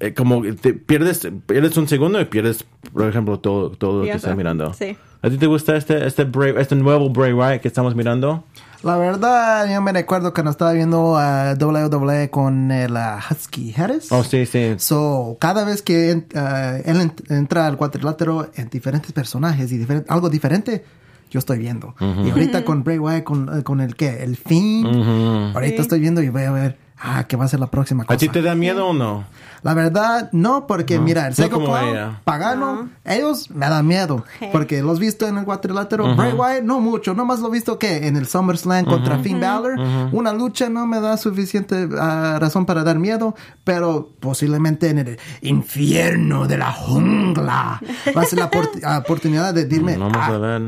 A: eh, como te pierdes, pierdes un segundo y pierdes, por ejemplo, todo, todo lo que estás mirando.
C: Sí.
A: ¿A ti te gusta este, este, Bray- este nuevo Bray Wyatt que estamos mirando?
D: La verdad, yo me recuerdo cuando estaba viendo a WWE con el ah, Husky Harris.
A: Oh, sí, sí.
D: So, cada vez que en- ah, él ent- entra al cuadrilátero en diferentes personajes y algo diferente, yo estoy viendo. Y ahorita con Bray Wyatt, con, eh, con el que, el fin, ahorita
C: Sí.
D: estoy viendo y voy a ver, ah, qué va a ser la próxima cosa.
A: ¿A ti te da miedo o no?
D: La verdad, no, porque mira, el
A: No
D: Psycho
A: como
D: Clown. Pagano, ellos me dan miedo.
C: Sí.
D: Porque los he visto en el cuadrilátero. Bray Wyatt, no mucho. Nomás lo he visto que en el SummerSlam contra Finn Balor. Una lucha no me da suficiente ah, razón para dar miedo. Pero posiblemente en el infierno de la jungla va a ser la opor- oportunidad de decirme.
A: Vamos
D: "Ah,
A: a ver.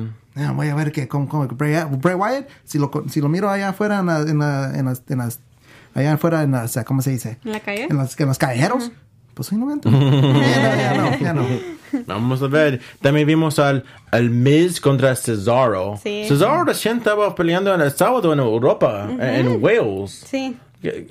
D: voy a ver que con, con Bray, Bray Wyatt, si lo, si lo miro allá afuera en, la- en, la- en las, en las- allá afuera en las, ¿cómo se dice?
C: ¿En la calle?
D: En los, en los callejeros. Pues sí, no me ya no, ya no, ya no.
A: Vamos a ver. También vimos al, al Miz contra Cesaro.
C: Sí.
A: Cesaro recién estaba peleando en el sábado en Europa, en, en Wales.
C: Sí.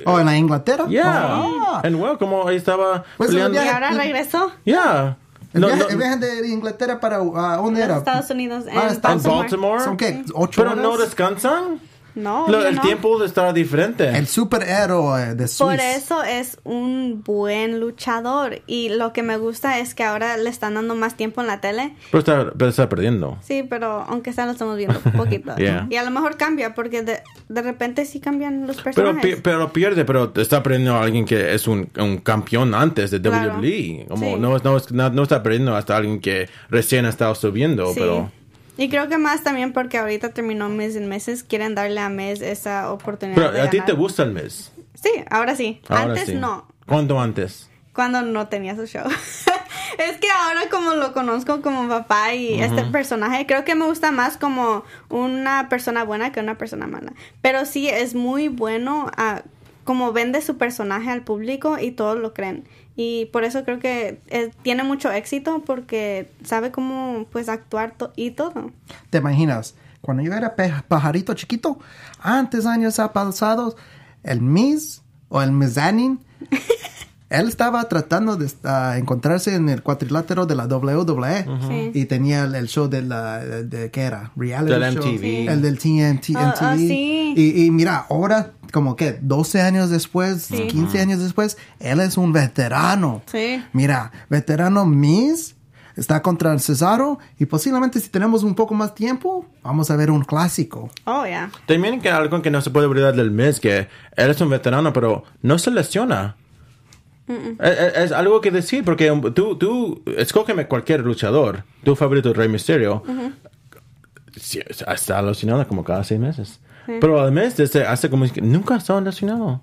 D: Oh, en la Inglaterra.
A: Yeah.
D: Ah.
A: En Wales, como ahí estaba
D: Pues el
A: peleando.
C: Y ahora regresó
A: Yeah.
D: El,
A: No,
D: viaje,
A: no,
D: el viaje de Inglaterra para uh, ¿dónde era?
C: Estados Unidos. En
D: Ah,
A: en
C: Baltimore.
A: Baltimore.
D: ¿Son qué? ¿Ocho
A: Pero
D: horas?
A: no descansan.
C: No,
A: Lo- el
C: no.
A: tiempo está diferente.
D: El superhéroe de Suiza.
C: Por eso es un buen luchador. Y lo que me gusta es que ahora le están dando más tiempo en la tele.
A: Pero está, pero está perdiendo.
C: Sí, pero aunque sea lo estamos viendo un poquito.
A: Yeah.
C: Y a lo mejor cambia, porque de, de repente sí cambian los
A: Pero,
C: personajes.
A: pi- pero pierde, pero está perdiendo a alguien que es un, un campeón antes de
C: Claro.
A: WWE. Como
C: Sí.
A: no, no, no está perdiendo hasta alguien que recién ha estado subiendo,
C: Sí.
A: pero...
C: Y creo que más también porque ahorita terminó Mes en Meses, quieren darle a Mes esa oportunidad.
A: Pero
C: de
A: a ti te gusta el mes.
C: Sí, ahora sí.
A: Ahora
C: Antes
A: sí.
C: no.
A: ¿Cuándo antes?
C: Cuando no tenía su show. es que ahora como lo conozco como papá y este personaje, creo que me gusta más como una persona buena que una persona mala. Pero sí es muy bueno a como vende su personaje al público y todos lo creen. Y por eso creo que eh, tiene mucho éxito porque sabe cómo pues actuar to- y todo.
D: ¿Te imaginas? Cuando yo era pajarito chiquito, antes años pasados, el Miz o el Mizanin, él estaba tratando de ah, encontrarse en el cuadrilátero de la WWE
C: Sí.
D: y tenía el, el show de la, de, ¿qué era? Reality
A: Del
D: show.
A: MTV.
D: El del TNT.
C: Ah, ah,
D: MTV.
C: sí.
D: y, y mira, ahora, como que 12 años después,
C: Sí.
D: 15 años después, él es un veterano.
C: Sí.
D: Mira, veterano Miz está contra Cesaro y posiblemente si tenemos un poco más tiempo, vamos a ver un clásico.
C: Oh, yeah.
A: También que algo que no se puede olvidar del mes, que él es un veterano, pero no se lesiona. Es, es- es algo que decir, porque tú, tú, escógeme cualquier luchador, tu favorito Rey Mysterio, sí, está alucinado como cada seis meses. Pero al mes, desde hace como, nunca ha estado lesionado.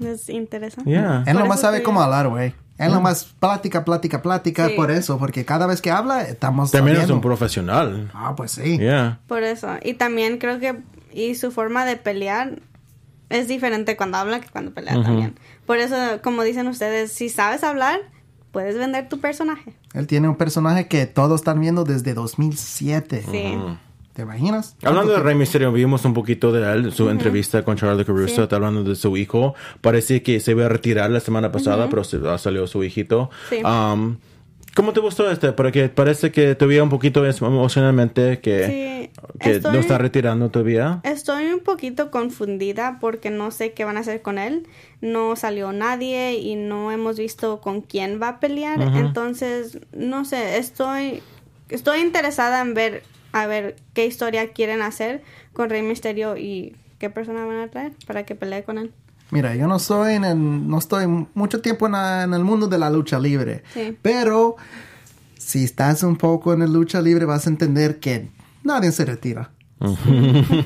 C: Es interesante.
A: Yeah.
D: Él nomás sabe cómo hablar, güey. Él nomás plática, plática, plática
C: Sí.
D: por eso, porque cada vez que habla estamos
A: También es
D: sabiendo.
A: un profesional.
D: Ah, pues sí.
A: Yeah.
C: Por eso. Y también creo que y su forma de pelear es diferente cuando habla que cuando pelea también. Por eso, como dicen ustedes, si sabes hablar, puedes vender tu personaje.
D: Él tiene un personaje que todos están viendo desde 2007.
C: Sí.
D: ¿Te imaginas?
A: Hablando de
D: ¿Cuánto
A: Rey Mysterio, vimos un poquito de él, su entrevista con Charlie Caruso,
C: Sí.
A: está hablando de su hijo. Parece que se iba a retirar la semana pasada, pero se, salió su hijito.
C: Sí.
A: Um, ¿Cómo te gustó este? Porque parece que todavía un poquito emocionalmente que,
C: Sí,
A: que
C: estoy-
A: no está retirando todavía.
C: Estoy un poquito confundida porque no sé qué van a hacer con él. No salió nadie y no hemos visto con quién va a pelear. Entonces, no sé, estoy estoy interesada en ver a ver qué historia quieren hacer con Rey Misterio y qué persona van a traer para que pelee con él.
D: Mira, yo no soy en el- no estoy mucho tiempo en, la- en el mundo de la lucha libre,
C: Sí.
D: pero si estás un poco en la lucha libre vas a entender que nadie se retira.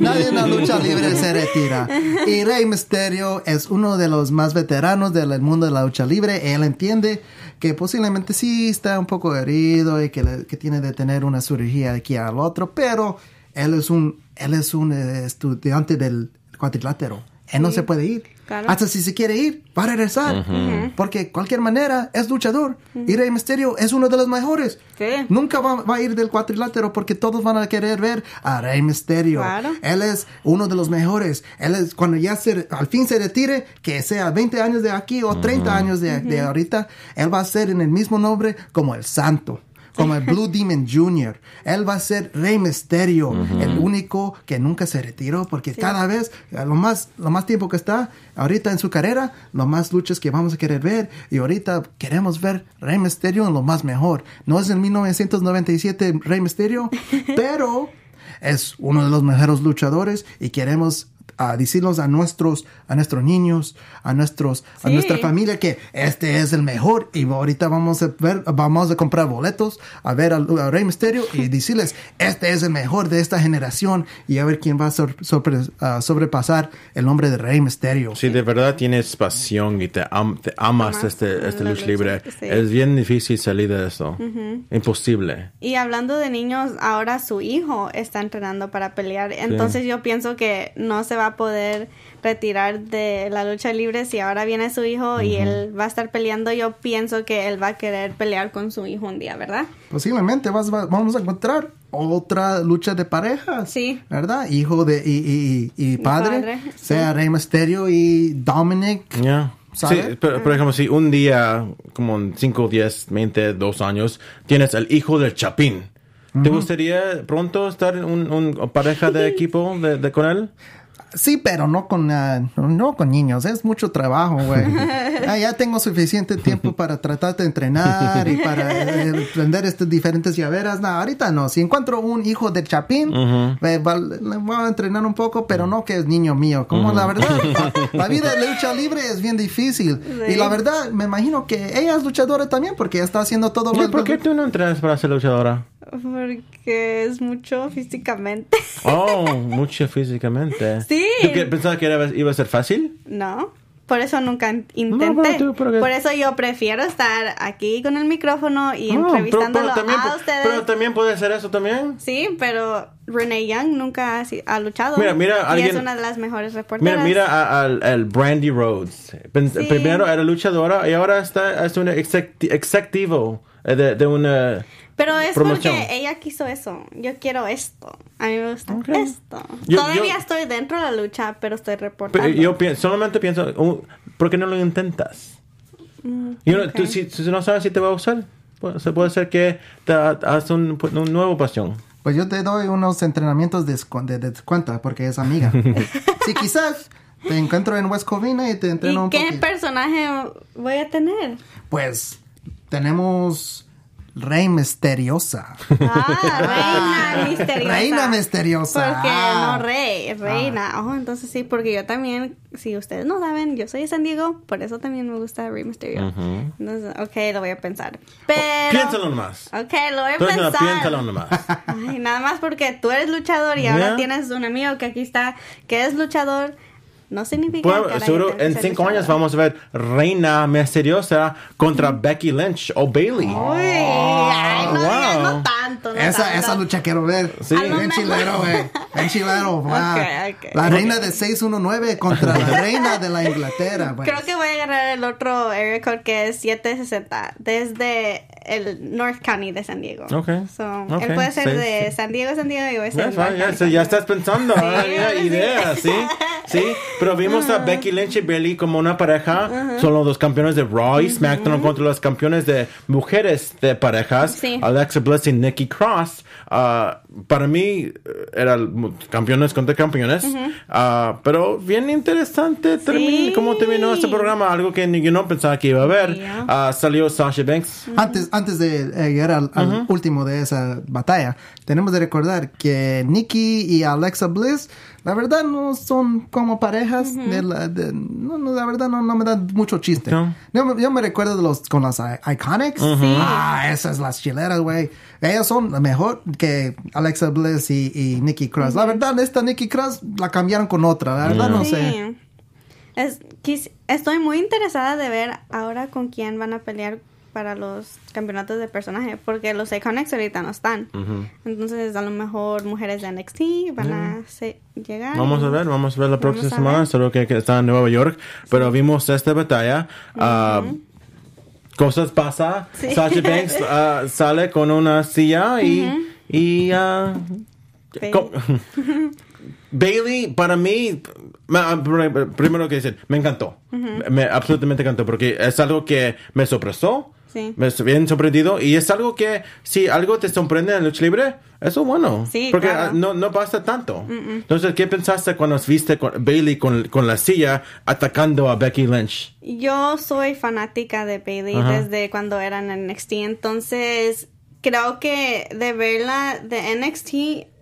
D: nadie en la lucha libre se retira. Y Rey Mysterio es uno de los más veteranos del mundo de la lucha libre. Él entiende que posiblemente sí está un poco herido y que, le- que tiene de tener una cirugía de aquí al otro, pero él es un, él es un eh, estudiante del cuadrilátero. Él no
C: Sí.
D: se puede ir.
C: Claro.
D: Hasta si se quiere ir, va a regresar. Porque cualquier manera es luchador. Y Rey Mysterio es uno de los mejores.
C: Sí.
D: Nunca va, va a ir del cuadrilátero porque todos van a querer ver a Rey Mysterio.
C: Claro.
D: Él es uno de los mejores. Él es cuando ya se, al fin se retire, que sea 20 años de aquí o 30 años de, de ahorita, él va a ser en el mismo nombre como el Santo. Como el Blue Demon Jr. Él va a ser Rey Mysterio, el único que nunca se retiró, porque cada vez, lo más, lo más tiempo que está, ahorita en su carrera, lo más luchas que vamos a querer ver, y ahorita queremos ver Rey Mysterio en lo más mejor. No es el 1997 Rey Mysterio, pero es uno de los mejores luchadores y queremos ah, decirlos a nuestros a nuestros niños a nuestros a
C: Sí.
D: nuestra familia que este es el mejor y ahorita vamos a ver vamos a comprar boletos a ver al a Rey Misterio y decirles este es el mejor de esta generación y a ver quién va a sor- sorpre- ah, sobrepasar el nombre de Rey Misterio
A: Si de verdad tienes pasión y te, am- te amas
C: Amas
A: este, este lucha, libre,
C: sí.
A: es bien difícil salir de eso. Imposible.
C: Y hablando de niños, ahora su hijo está entrenando para pelear. Entonces yo pienso que no se va a poder retirar de la lucha libre si ahora viene su hijo y él va a estar peleando. Yo pienso que él va a querer pelear con su hijo un día, ¿verdad?
D: posiblemente vas- va- vamos a encontrar otra lucha de parejas
C: Sí.
D: verdad hijo de y, y- y- y padre,
C: padre, sí.
D: sea Rey Misterio y Dominic
A: Ya.
D: ¿Sabe?
A: Sí, pero, por ejemplo, si un día, como en 5, 10, 20, 2 años, tienes el hijo del Chapín. ¿Te gustaría pronto estar en un, un pareja de equipo de, de con él?
D: Sí, pero no con, ah, no con niños. Es mucho trabajo, güey. Ah, ya tengo suficiente tiempo para tratar de entrenar y para eh, aprender estas diferentes llaveras. No, ahorita no. Si encuentro un hijo de Chapín, eh, va- le voy a entrenar un poco, pero no que es niño mío. Como la verdad, la vida de lucha libre es bien difícil. Y la verdad, me imagino que ella es luchadora también porque está haciendo todo lo
A: ¿Por qué tú no entrenas para ser luchadora?
C: Porque es mucho físicamente.
A: Oh, mucho físicamente.
C: Sí.
A: ¿Tú qué, pensabas que era- iba a ser fácil?
C: No, por eso nunca in- intenté.
A: No, pero tú, pero que-
C: Por eso yo prefiero estar aquí con el micrófono y
A: No,
C: entrevistándolo
A: también,
C: a ustedes.
A: pero también puede ser eso también.
C: Sí, pero Renee Young nunca ha, ha luchado.
A: Mira, mira,
C: y
A: alguien-
C: es una de las mejores
A: Mira,
C: reporteras.
A: mira a- al Brandy Rhodes.
C: Sí.
A: Primero era luchadora y ahora está es un exec- executivo eh, de, de una
C: Pero es
A: promoción.
C: porque ella quiso eso. Yo quiero esto. A mí me gusta
A: Ok.
C: esto.
A: Yo-
C: Todavía
A: yo-
C: estoy dentro de la lucha, pero estoy
A: Pero
C: reportando.
A: yo pienso, solamente pienso, uh, ¿por qué no lo intentas? You know,
C: ok.
A: tú, si, si no sabes si te va a usar, pues, se puede ser que te ha- hagas un, un nuevo pasión.
D: Pues yo te doy unos entrenamientos de, descu- de descuento porque es amiga. sí, quizás te encuentro en West Covina y te entreno
C: ¿Y
D: un
C: qué
D: poquito.
C: personaje voy a tener?
D: Pues tenemos Rey Misteriosa.
C: Ah, reina misteriosa.
D: Reina misteriosa.
C: Porque
D: Ah.
C: no rey, reina. Oh, entonces sí, porque yo también, si ustedes no saben, yo soy de San Diego, por eso también me gusta Rey Mysterio. Entonces, ok, lo voy a pensar. Pero...
A: Piénsalo nomás.
C: Ok, lo voy a
A: Entonces, no,
C: pensar.
A: piénsalo nomás.
C: Ay, nada más porque tú eres luchador y ahora tienes un amigo que aquí está, que es luchador, no significa
A: Bueno,
C: que
A: seguro en cinco años vamos a ver Reina Misteriosa contra Becky Lynch o Bailey.
C: Uy, ay, no,
A: wow.
C: digas, no tanto, no
D: Esa,
C: tanto.
D: esa lucha quiero ver.
A: Sí.
D: Bien chilero, güey. Bien chilero. wow.
C: ok.
D: La reina de 619 contra la reina de la Inglaterra. pues.
C: Creo que voy a agarrar el otro area code que es 760 desde el North County de San Diego.
A: Ok,
C: So,
A: ok,
C: Él puede ser
A: sí,
C: de
A: sí.
C: San Diego, San Diego y voy a ser
A: Ya,
C: North
A: ya, estás pensando,
C: Sí,
A: ah, ideas, ¿sí? Sí, pero vimos a Becky Lynch y Bailey como una pareja. Son los dos campeones de Raw y SmackDown contra los campeones de mujeres de parejas.
C: Sí.
A: Alexa Bliss y Nikki Cross. Ah, para mí, eh, eran campeones contra campeones. Ah, pero bien interesante termi-
C: Sí.
A: cómo terminó este programa. Algo que yo no pensaba que iba a ver.
C: Sí.
A: Ah, salió Sasha Banks.
D: Antes, antes de eh, llegar al, al último de esa batalla, tenemos de recordar que Nikki y Alexa Bliss, la verdad no son como parejas. de la, de- no, no, la verdad no, no me dan mucho chiste.
A: No.
D: Yo, me- yo me recuerdo de los con las I- Iconics. Ah, esas las chileras, güey. Ellas son mejor que Alexa Bliss y, y Nikki Cross. La verdad, esta Nikki Cross la cambiaron con otra. La verdad, no
C: Sí.
D: sé.
C: Es, quis- estoy muy interesada de ver ahora con quién van a pelear para los campeonatos de personaje, porque los Iconics ahorita no están. Entonces, a lo mejor mujeres de NXT van a se- llegar.
A: Vamos a ver, vamos a ver la próxima semana. Solo que, que está en Nueva York. Pero vimos esta batalla. ah, cosas pasa.
C: Sí.
A: Sasha Banks ah, sale con una silla y. y ah,
C: Sí.
A: co- Bailey, para mí, primero que decir, me encantó. Me absolutamente encantó porque es algo que me sorpresó.
C: Sí.
A: Me estoy bien sorprendido y es algo que si algo te sorprende en lucha libre, eso es bueno.
C: Sí,
A: porque
C: claro.
A: ah, no, no pasa tanto. Entonces, ¿qué pensaste cuando viste con Bailey con, con la silla atacando a Becky Lynch?
C: Yo soy fanática de Bailey desde cuando era en NXT, entonces creo que de verla de NXT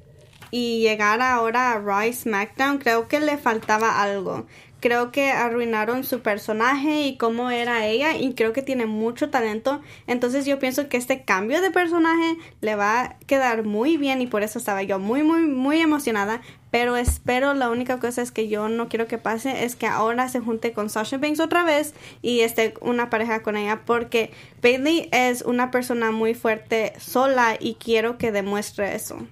C: y llegar ahora a Raw SmackDown, creo que le faltaba algo. Creo que arruinaron su personaje y cómo era ella y creo que tiene mucho talento. Entonces yo pienso que este cambio de personaje le va a quedar muy bien y por eso estaba yo muy, muy, muy emocionada. Pero espero, la única cosa es que yo no quiero que pase es que ahora se junte con Sasha Banks otra vez y esté una pareja con ella porque Bailey es una persona muy fuerte sola y quiero que demuestre eso.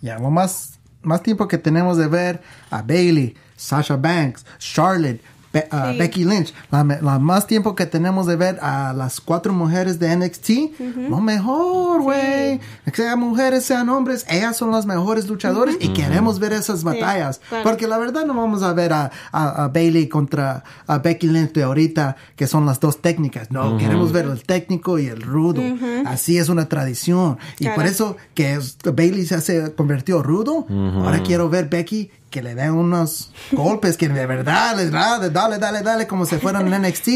D: Ya, lo más, más tiempo que tenemos de ver a Bailey, Sasha Banks, Charlotte, Be-
C: Sí.
D: Becky Lynch. La, más tiempo que tenemos de ver a las cuatro mujeres de NXT, lo mejor, güey. Sean mujeres, sean hombres, ellas son las mejores luchadoras y queremos ver esas batallas.
C: claro.
D: Porque la verdad no vamos a ver a, a- a Bailey contra a Becky Lynch de ahorita, que son las dos técnicas. No, queremos ver el técnico y el rudo. Así es una tradición. Y
C: Claro.
D: por eso que es- Bailey se hace, convirtió rudo. Ahora quiero ver Becky que le den unos golpes que de verdad de dale, dale, dale, como si fueran en NXT.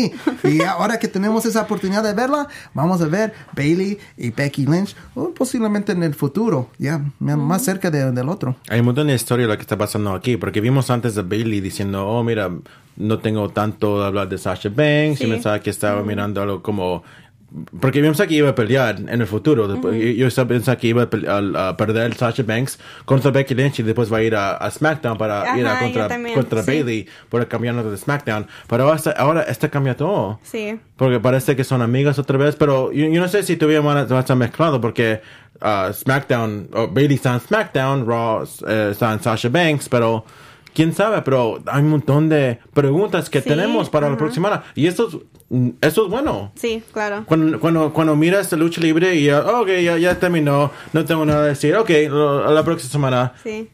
D: Y ahora que tenemos esa oportunidad de verla, vamos a ver Bailey y Becky Lynch, oh, posiblemente en el futuro, ya más cerca de- del otro.
A: Hay un montón de historia de lo que está pasando aquí, porque vimos antes a Bailey diciendo, oh, mira, no tengo tanto de hablar de Sasha Banks, y
C: Sí.
A: pensaba que estaba mirando algo como... Porque yo pensaba que iba a pelear en el futuro. Después, yo, yo estaba pensando que iba a, a- perder Sasha Banks contra Becky Lynch y después va a ir a, a SmackDown para ir a
C: Ajá, yo
A: contra, contra
C: sí.
A: Bailey por el campeonato de SmackDown. Pero ahora, está- ahora está cambia todo.
C: Sí.
A: Porque parece que son amigas otra vez, pero yo, yo no sé si todavía van a, van a estar mezclado porque uh, SmackDown, o Bailey está en SmackDown, Raw eh, está en Sasha Banks, pero quién sabe, pero hay un montón de preguntas que
C: Sí,
A: tenemos para la próxima semana. Y eso es, mm, eso es bueno.
C: Sí, claro.
A: Cuando, cuando, cuando miras la lucha libre y ya, ok, ya, ya terminó, no tengo nada que decir, ok, lo- la próxima semana
C: Sí.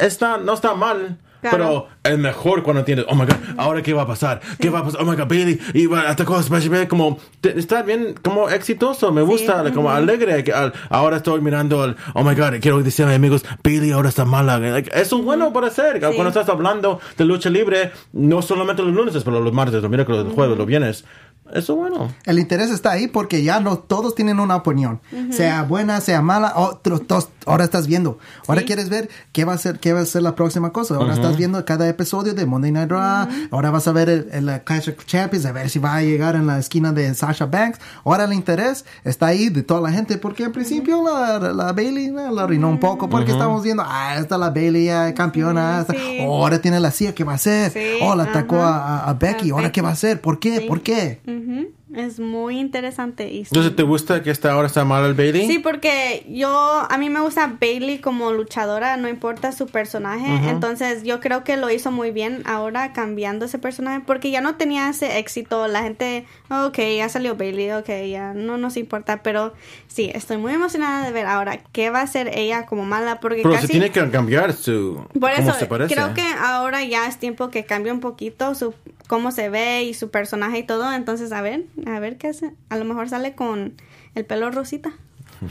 A: está, no está mal.
C: Claro.
A: Pero es mejor cuando tienes, oh my god, ahora qué va a pasar, qué va a pasar, oh my god, Bailey, y va, atacó a Smash como, te- está bien, como exitoso, me gusta, como alegre, que al- ahora estoy mirando, el, oh my god, quiero decir a mis amigos, Bailey ahora está mala, Like, eso es bueno para hacer, cuando estás hablando de lucha libre, no solamente los lunes, pero los martes, los miércoles, los jueves, los viernes, eso es bueno.
D: El interés está ahí porque ya no todos tienen una opinión, sea buena, sea mala. otro- tos- ahora estás viendo, ahora quieres ver qué va a ser, qué va a ser la próxima cosa. Ahora estás viendo cada episodio de Monday Night Raw. Ahora vas a ver el, el Clash of Champions, a ver si va a llegar en la esquina de Sasha Banks. Ahora el interés está ahí de toda la gente porque en principio la, la Bailey la arruinó un poco porque estamos viendo, ah, está la Bailey campeona,
C: Sí.
D: ahora tiene la CIA, ¿qué va a hacer?
C: Sí,
D: oh, la atacó a, a Becky,
C: A
D: ahora
C: Becky.
D: qué va a hacer? ¿Por qué?
C: Sí.
D: ¿Por qué?
C: Mm-hmm. Es muy interesante. Y.
A: Entonces, ¿te gusta que esta ahora está mal el Bailey?
C: Sí, porque yo, a mí me gusta Bailey como luchadora, no importa su personaje. Entonces, yo creo que lo hizo muy bien ahora cambiando ese personaje, porque ya no tenía ese éxito. La gente, ok, ya salió Bailey, ok, ya no nos importa. Pero sí, estoy muy emocionada de ver ahora qué va a hacer ella como mala, porque
A: Pero
C: casi.
A: se tiene que cambiar su...
C: Por
A: cómo
C: eso,
A: se parece.
C: creo que ahora ya es tiempo que cambie un poquito su cómo se ve y su personaje y todo. Entonces, a ver, a ver qué hace. A lo mejor sale con el pelo rosita.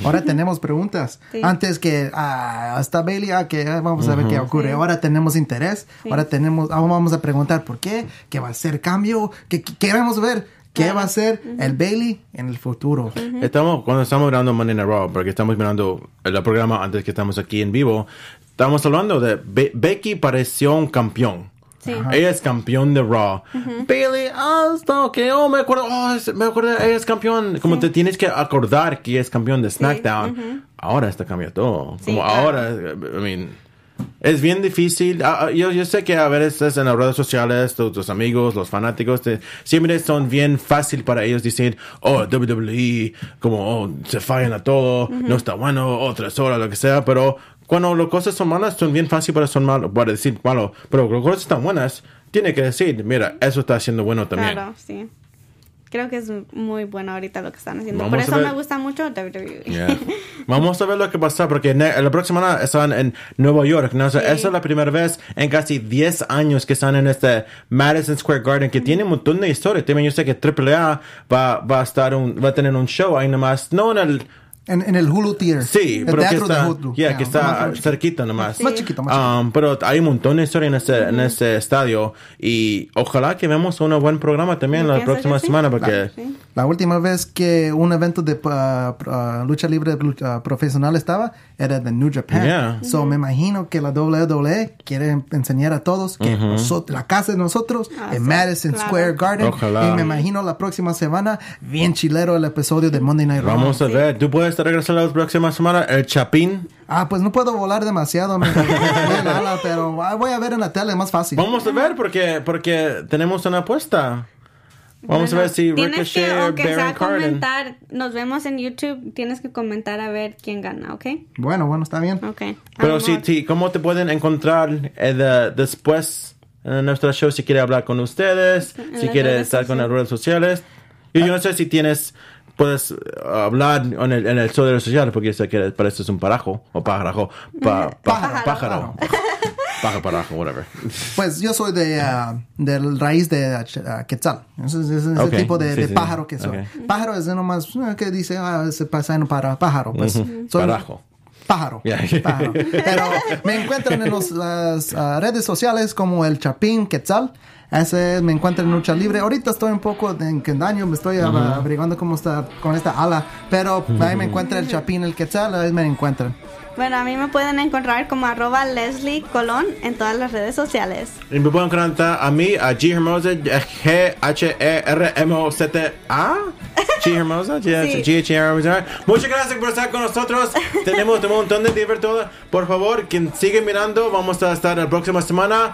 D: Ahora tenemos preguntas.
C: Sí.
D: Antes que ah, hasta Bailey, ah, que ah, vamos a ver qué ocurre. Ahora tenemos interés. Ahora tenemos, ahora vamos a preguntar por qué, qué va a ser cambio, qué qué queremos ver, qué va a ser el Bailey en el futuro.
A: Estamos, cuando estamos mirando Monday Night Raw, porque estamos mirando el programa antes que estamos aquí en vivo, estamos hablando de Be- Becky pareció un campeón.
C: Sí.
A: Ella es campeón de Raw. Bailey, ah, está ok, oh, me acuerdo, oh, es- me acuerdo, ella es campeón. Como te tienes que acordar que es campeón de SmackDown. Ahora está cambiando todo.
C: Sí,
A: Como
C: claro.
A: ahora, I mean, es bien difícil. Ah, ah, yo, yo sé que a veces en las redes sociales, tus, tus amigos, los fanáticos, te- siempre son bien fácil para ellos decir, oh, WWE, como, oh, se fallan a todo, no está bueno, oh, tres horas, lo que sea, pero cuando las cosas son malas, son bien fácil para, son malo, para decir malo, pero cuando las cosas están buenas, tiene que decir, mira, eso está haciendo bueno también.
C: Claro, sí. Creo que es muy bueno ahorita lo que están haciendo.
A: Vamos
C: Por eso
A: ver.
C: me gusta mucho WWE.
A: Yeah. Vamos a ver lo que pasa porque la próxima semana están en Nueva York. ¿no? O sea,
C: Sí.
A: Esa es la primera vez en casi 10 años que están en este Madison Square Garden que tiene un montón de historia. También yo sé que AAA va, va a estar un, va a tener un show ahí nomás, no en el
D: En, en el Hulu Theater.
A: Sí,
D: el
A: pero que está,
D: Hulu.
A: yeah,
D: Yeah,
A: que está
D: más-
A: cerquita nomás.
D: Más chiquito, más chiquito.
A: Um, pero hay un montón de historia en ese, en ese estadio y ojalá que vemos un buen programa también la próxima
C: que sí.
A: semana porque
C: Sí.
D: La última vez que un evento de uh, uh, lucha libre lucha profesional estaba era de New Japan.
A: Yeah.
D: So me imagino que la WWE quiere enseñar a todos que nosotros- la casa de nosotros
C: Ah,
D: en
C: sí,
D: Madison
C: claro.
D: Square Garden.
A: Ojalá.
D: Y me imagino la próxima semana bien chilero el episodio de Monday Night Raw.
A: vamos a ver. ¿Tú puedes regresar la próxima semana? El Chapín.
D: Ah, pues no puedo volar demasiado, me ala, pero ah, voy a ver en la tele, más fácil.
A: Vamos a ver porque, porque tenemos una apuesta. Vamos
C: Bueno,
A: a ver si Ricochet
C: que,
A: o
C: aunque sea
A: Baron Carden.
C: comentar, nos vemos en YouTube, tienes que comentar a ver quién gana, ¿ok?
D: Bueno, bueno, está bien.
C: Ok.
A: Pero sí, sí, ¿cómo te pueden encontrar eh, de- después en nuestro show si quiere hablar con ustedes, si quiere estar con las redes sociales. Y yo no sé si tienes, puedes uh, hablar en el, en el show de redes sociales, porque sé que pareces un parajo, o pájaro, pa- pájaro, pájaro, pájaro, parajo, whatever.
D: Pues yo soy de ah, del raíz de ah, Quetzal. Ese es, ese es
A: Ok,
D: el tipo de,
A: sí,
D: de
A: sí.
D: pájaro que soy.
A: Ok.
D: Pájaro es de nomás ah, que dice, ah, ese paisano para pájaro. Pues soy
A: Parajo.
D: Pájaro.
A: Ya.
D: pájaro. Pero me encuentran en los- las ah, redes sociales como el Chapín Quetzal. Ese me encuentran en lucha libre. Ahorita estoy un poco en daño, me estoy ah, averiguando cómo está con esta ala. Pero ahí me encuentra el Chapín, el Quetzal, ahí me encuentran.
C: Bueno, a mí me pueden encontrar como arroba Leslie Colón en todas las redes sociales.
A: Y me pueden encontrar a mí, a G Hermosa, E G-H-E-R-M-O-Z-A. G Hermosa, G-
C: Sí.
A: G-H-E-R Hermosa. Muchas gracias por estar con nosotros. Tenemos un montón de divertido. Por favor, quien sigue mirando, vamos a estar la próxima semana.